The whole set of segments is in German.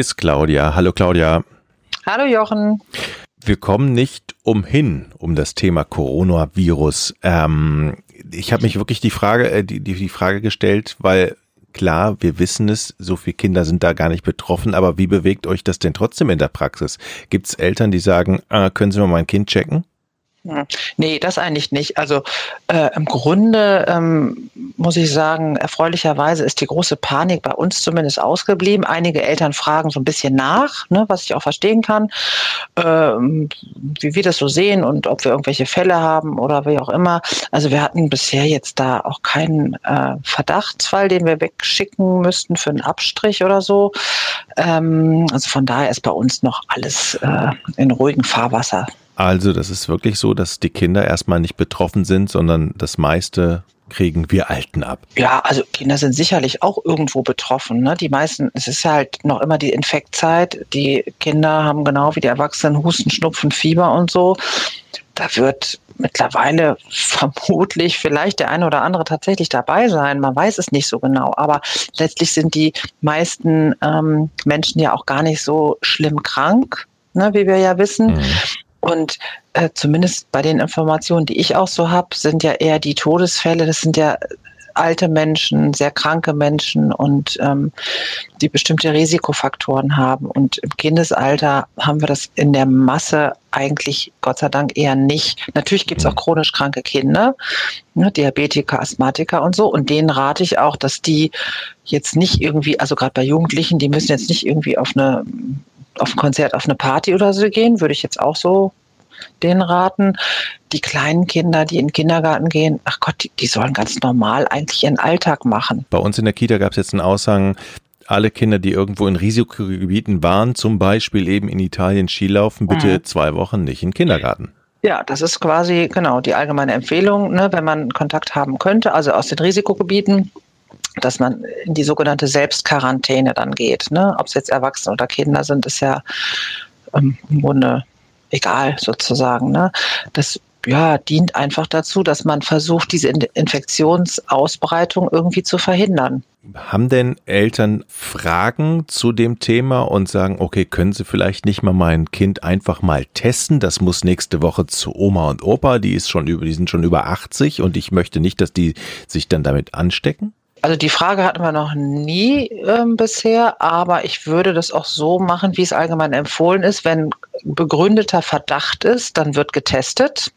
ist Claudia. Hallo Claudia. Hallo Jochen. Wir kommen nicht umhin um das Thema Coronavirus. Ähm, ich habe mich wirklich die Frage, äh, die, die Frage gestellt, weil klar, wir wissen es, so viele Kinder sind da gar nicht betroffen, aber wie bewegt euch das denn trotzdem in der Praxis? Gibt es Eltern, die sagen, ah, können Sie mal mein Kind checken? Hm. Nee, das eigentlich nicht. Also äh, im Grunde ähm, muss ich sagen, erfreulicherweise ist die große Panik bei uns zumindest ausgeblieben. Einige Eltern fragen so ein bisschen nach, ne, was ich auch verstehen kann, ähm, wie wir das so sehen und ob wir irgendwelche Fälle haben oder wie auch immer. Also wir hatten bisher jetzt da auch keinen äh, Verdachtsfall, den wir wegschicken müssten für einen Abstrich oder so. Ähm, also von daher ist bei uns noch alles äh, in ruhigem Fahrwasser. Also, das ist wirklich so, dass die Kinder erstmal nicht betroffen sind, sondern das meiste kriegen wir Alten ab. Ja, also Kinder sind sicherlich auch irgendwo betroffen. Ne? Die meisten, es ist halt noch immer die Infektzeit. Die Kinder haben genau wie die Erwachsenen Husten, Schnupfen, Fieber und so. Da wird mittlerweile vermutlich vielleicht der eine oder andere tatsächlich dabei sein. Man weiß es nicht so genau. Aber letztlich sind die meisten ähm, Menschen ja auch gar nicht so schlimm krank, ne, wie wir ja wissen. Mhm. Und äh, zumindest bei den Informationen, die ich auch so habe, sind ja eher die Todesfälle, das sind ja alte Menschen, sehr kranke Menschen und ähm, die bestimmte Risikofaktoren haben. Und im Kindesalter haben wir das in der Masse eigentlich Gott sei Dank eher nicht. Natürlich gibt es auch chronisch kranke Kinder, ne, Diabetiker, Asthmatiker und so. Und denen rate ich auch, dass die jetzt nicht irgendwie, also gerade bei Jugendlichen, die müssen jetzt nicht irgendwie auf eine auf ein Konzert, auf eine Party oder so gehen, würde ich jetzt auch so denen raten. Die kleinen Kinder, die in den Kindergarten gehen, ach Gott, die, die sollen ganz normal eigentlich ihren Alltag machen. Bei uns in der Kita gab es jetzt einen Aussagen, alle Kinder, die irgendwo in Risikogebieten waren, zum Beispiel eben in Italien Skilaufen, bitte mhm. zwei Wochen nicht in den Kindergarten. Ja, das ist quasi genau die allgemeine Empfehlung, ne, wenn man Kontakt haben könnte, also aus den Risikogebieten, dass man in die sogenannte Selbstquarantäne dann geht. Ne? Ob es jetzt Erwachsene oder Kinder sind, ist ja ähm, im Grunde egal sozusagen. Ne? Das ja, dient einfach dazu, dass man versucht, diese Infektionsausbreitung irgendwie zu verhindern. Haben denn Eltern Fragen zu dem Thema und sagen, okay, können Sie vielleicht nicht mal mein Kind einfach mal testen? Das muss nächste Woche zu Oma und Opa, die ist schon über, die sind schon über 80 und ich möchte nicht, dass die sich dann damit anstecken? Also die Frage hatten wir noch nie äh, bisher, aber ich würde das auch so machen, wie es allgemein empfohlen ist. Wenn begründeter Verdacht ist, dann wird getestet.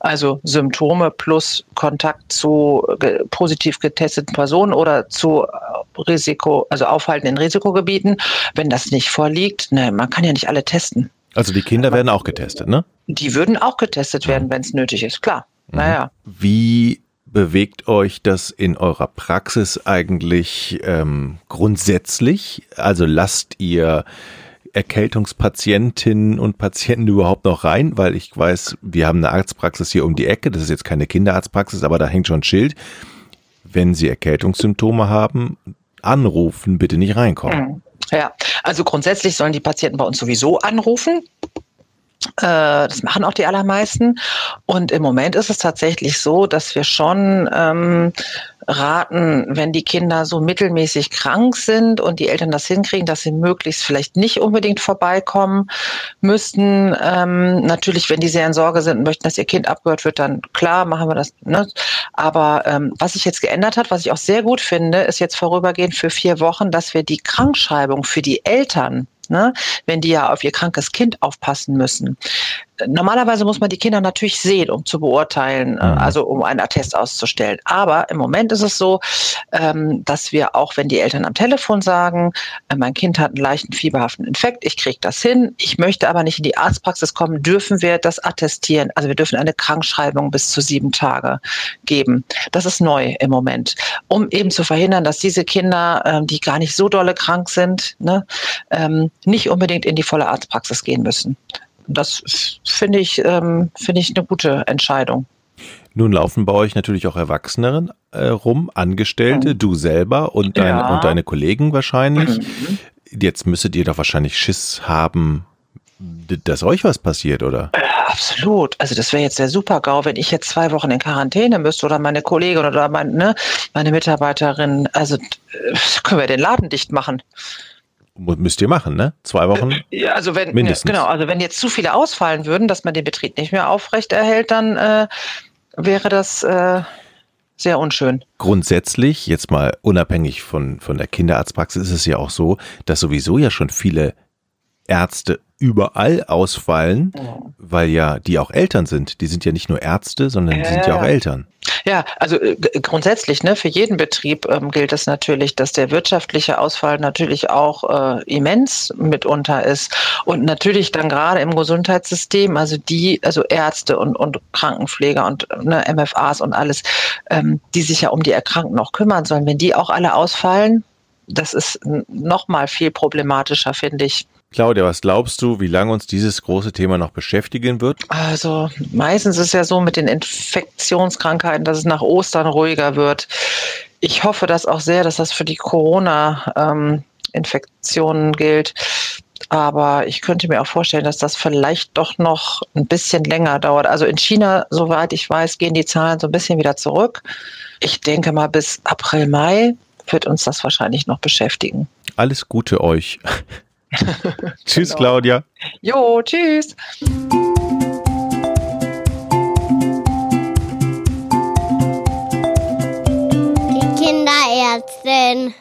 Also Symptome plus Kontakt zu ge positiv getesteten Personen oder zu äh, Risiko, also Aufhalten in Risikogebieten. Wenn das nicht vorliegt, ne, man kann ja nicht alle testen. Also die Kinder werden auch getestet, ne? Die würden auch getestet werden, wenn es nötig ist, klar. Mhm. Naja. Wie bewegt euch das in eurer Praxis eigentlich ähm, grundsätzlich? Also lasst ihr Erkältungspatientinnen und Patienten überhaupt noch rein? Weil ich weiß, wir haben eine Arztpraxis hier um die Ecke. Das ist jetzt keine Kinderarztpraxis, aber da hängt schon ein Schild. Wenn Sie Erkältungssymptome haben, anrufen, bitte nicht reinkommen. Hm. Ja, also grundsätzlich sollen die Patienten bei uns sowieso anrufen. Äh, das machen auch die allermeisten. Und im Moment ist es tatsächlich so, dass wir schon ähm, raten, wenn die Kinder so mittelmäßig krank sind und die Eltern das hinkriegen, dass sie möglichst vielleicht nicht unbedingt vorbeikommen müssten. Ähm, natürlich, wenn die sehr in Sorge sind und möchten, dass ihr Kind abgehört wird, dann klar machen wir das. Ne? Aber ähm, was sich jetzt geändert hat, was ich auch sehr gut finde, ist jetzt vorübergehend für vier Wochen, dass wir die Krankschreibung für die Eltern ne? wenn die ja auf ihr krankes Kind aufpassen müssen. Normalerweise muss man die Kinder natürlich sehen, um zu beurteilen, äh, mhm. also um einen Attest auszustellen. Aber im Moment ist es so, ähm, dass wir auch, wenn die Eltern am Telefon sagen, äh, mein Kind hat einen leichten fieberhaften Infekt, ich kriege das hin, ich möchte aber nicht in die Arztpraxis kommen, dürfen wir das attestieren. Also wir dürfen eine Krankschreibung bis zu sieben Tage geben. Das ist neu im Moment, um eben zu verhindern, dass diese Kinder, ähm, die gar nicht so dolle krank sind, ne, ähm, nicht unbedingt in die volle Arztpraxis gehen müssen. Das finde ich, ähm, finde ich eine gute Entscheidung. Nun laufen bei euch natürlich auch Erwachsene äh, rum, Angestellte, mhm. du selber und, dein, ja. und deine Kollegen wahrscheinlich. Mhm. Jetzt müsstet ihr doch wahrscheinlich Schiss haben, dass euch was passiert, oder? Äh, absolut. Also das wäre jetzt der Super-GAU, wenn ich jetzt zwei Wochen in Quarantäne müsste oder meine Kollegin oder mein, ne, meine Mitarbeiterin. Also äh, können wir den Laden dicht machen. Müsst ihr machen, ne? Zwei Wochen? Ja, also wenn, mindestens. genau, also wenn jetzt zu viele ausfallen würden, dass man den Betrieb nicht mehr aufrecht erhält, dann äh, wäre das äh, sehr unschön. Grundsätzlich, jetzt mal unabhängig von, von der Kinderarztpraxis, ist es ja auch so, dass sowieso ja schon viele Ärzte überall ausfallen, ja. weil ja die auch Eltern sind. Die sind ja nicht nur Ärzte, sondern die sind ja auch Eltern. Ja, also äh, grundsätzlich, ne, für jeden Betrieb ähm, gilt es natürlich, dass der wirtschaftliche Ausfall natürlich auch äh, immens mitunter ist. Und natürlich dann gerade im Gesundheitssystem, also die, also Ärzte und, und Krankenpfleger und ne, MFAs und alles, ähm, die sich ja um die Erkrankten auch kümmern sollen, wenn die auch alle ausfallen, das ist noch mal viel problematischer, finde ich. Claudia, was glaubst du, wie lange uns dieses große Thema noch beschäftigen wird? Also meistens ist es ja so mit den Infektionskrankheiten, dass es nach Ostern ruhiger wird. Ich hoffe das auch sehr, dass das für die Corona-Infektionen gilt. Aber ich könnte mir auch vorstellen, dass das vielleicht doch noch ein bisschen länger dauert. Also in China, soweit ich weiß, gehen die Zahlen so ein bisschen wieder zurück. Ich denke mal, bis April, Mai wird uns das wahrscheinlich noch beschäftigen. Alles Gute euch. tschüss, genau. Claudia. Jo, tschüss. Die Kinderärztin.